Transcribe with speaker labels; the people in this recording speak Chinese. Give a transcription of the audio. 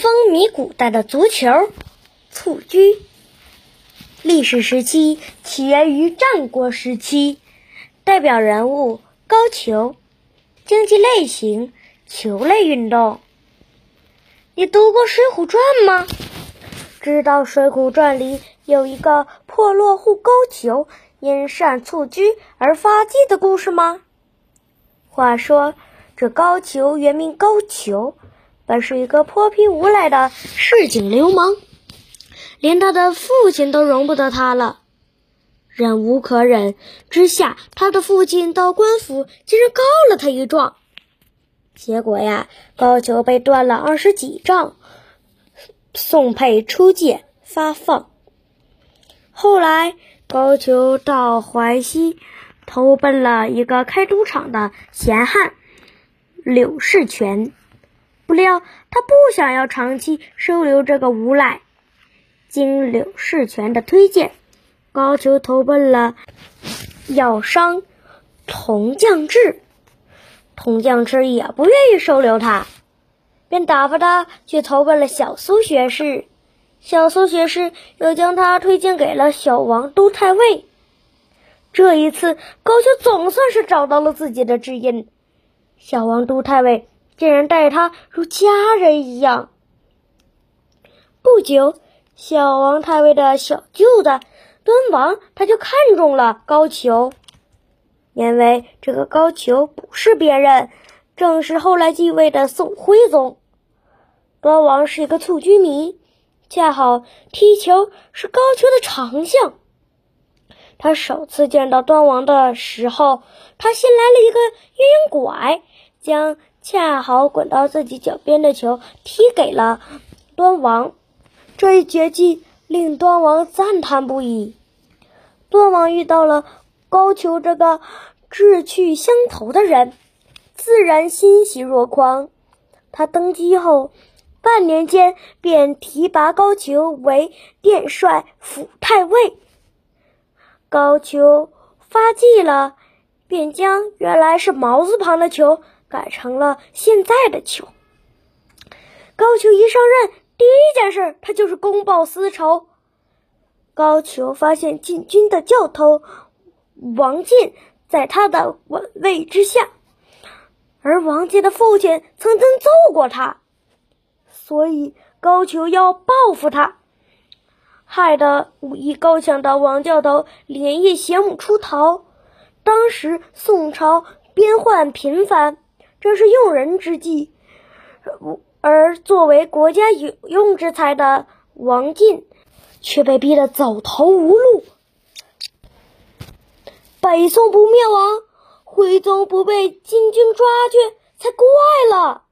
Speaker 1: 风靡古代的足球，蹴鞠。历史时期起源于战国时期，代表人物高俅。竞技类型球类运动。你读过《水浒传》吗？知道《水浒传》里有一个破落户高俅因善蹴鞠而发迹的故事吗？话说，这高俅原名高俅，本是一个泼皮无赖的市井流氓。连他的父亲都容不得他了，忍无可忍之下，他的父亲到官府竟然告了他一状。结果呀，高俅被断了二十几丈，送配出界发放。后来，高俅到淮西投奔了一个开赌场的闲汉柳世全，不料他不想要长期收留这个无赖。经柳世全的推荐，高俅投奔了药商童将志。童将志也不愿意收留他，便打发他去投奔了小苏学士。小苏学士又将他推荐给了小王都太尉。这一次，高俅总算是找到了自己的知音。小王都太尉竟然待他如家人一样。不久。小王太尉的小舅子端王，他就看中了高俅，因为这个高俅不是别人，正是后来继位的宋徽宗。端王是一个蹴鞠迷，恰好踢球是高俅的长项。他首次见到端王的时候，他先来了一个鸳鸯拐，将恰好滚到自己脚边的球踢给了端王。这一绝技令端王赞叹不已。端王遇到了高俅这个志趣相投的人，自然欣喜若狂。他登基后，半年间便提拔高俅为殿帅、府太尉。高俅发迹了，便将原来是毛字旁的球改成了现在的球。高俅一上任。第一件事，他就是公报私仇。高俅发现禁军的教头王进在他的晚位之下，而王进的父亲曾经揍过他，所以高俅要报复他，害得武艺高强的王教头连夜携母出逃。当时宋朝边患频繁，这是用人之际。而作为国家有用之才的王进，却被逼得走投无路。北宋不灭亡，徽宗不被金军抓去才怪了。